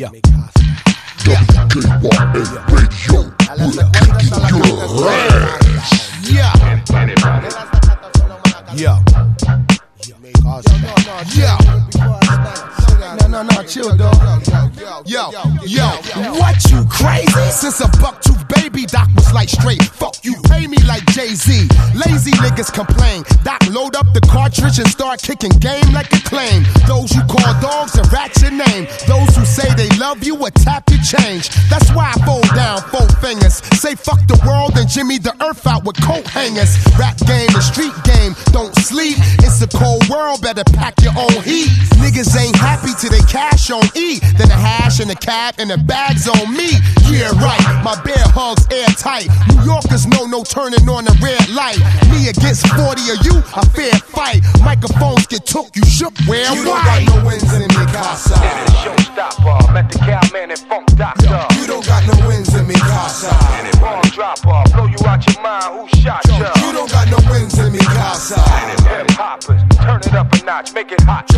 Yeah. Radio, kicking your ass. Yeah. Yeah. Yeah. No, no, no, chill, dog. Yo, yo, what you crazy? Since a buck tooth baby, Doc was like straight. Fuck you, pay me like Jay Z. Lazy niggas complain. Doc load up the cartridge and start kicking game like a claim. Those you call dogs and rat your name. Those who say they love you will tap your change. That's why I fold down four fingers. Say fuck the world and Jimmy the earth out with coat hangers. Rap game and street game, don't sleep. It's a cold world, better pack your own heat. Niggas ain't happy till they cash on E. Then the hash and the cab and the bags on me. Yeah, right. My bear hugs airtight. New Yorkers know no turning on the red light. Me against 40 of you, a fair fight. Microphones get took, you shook. Where You don't why? got no wins in mi, casa. Showstopper. Met the cowman and funk doctor. You don't got no wins in mi, casa. Bomb dropper. Blow you out your mind. Who shot ya? You don't got no wins in mi, casa. Hip hoppers. Turn it up a notch. Make it hot.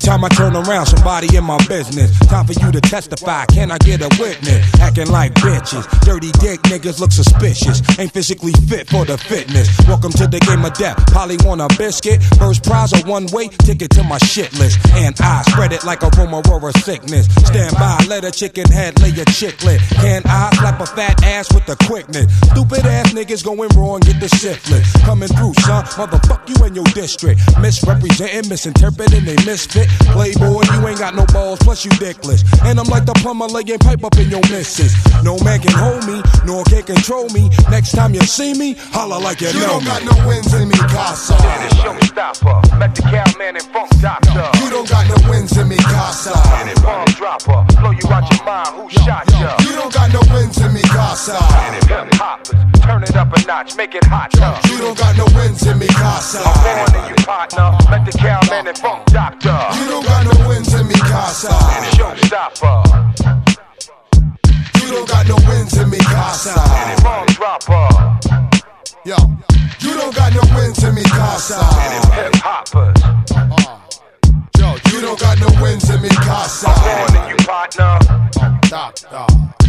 Time I turn around, somebody in my business. Time for you to testify. Can I get a witness? Acting like bitches. Dirty dick niggas look suspicious. Ain't physically fit for the fitness. Welcome to the game of death. Polly want a biscuit. First prize a one way ticket to my shit list. And I spread it like a rumor or a sickness. Stand by, let a chicken head lay a chicklet. Can I slap a fat ass with the quickness? Stupid ass niggas going wrong, get the syphilis. Coming through, son. Motherfuck you in your district. Misrepresenting, misinterpreting, they misfit. Playboy, you ain't got no balls, plus you dickless. And I'm like the plumber laying pipe up in your missus. No man can hold me, nor can control me. Next time you see me, holla like you, You know don't me. got no wins in mi, casa. And it's showstopper. Met the cowman and funk doctor. Bomb dropper. Blow you out your mind. Who shot ya? You don't got no wins in mi, casa. Hip hoppers. Turn it up a notch. Make it hot. You don't got no wins in mi, casa. Born in you partner. Met the cowman and funk doctor. You don't got no wins in mi, casa. Showstopper. You don't got no wins in mi, casa. Bomb dropper. Yo, you don't got no wins in mi, casa. Hip hoppers. You don't got no wins in mi, casa. Born in you partner. Doc, doc.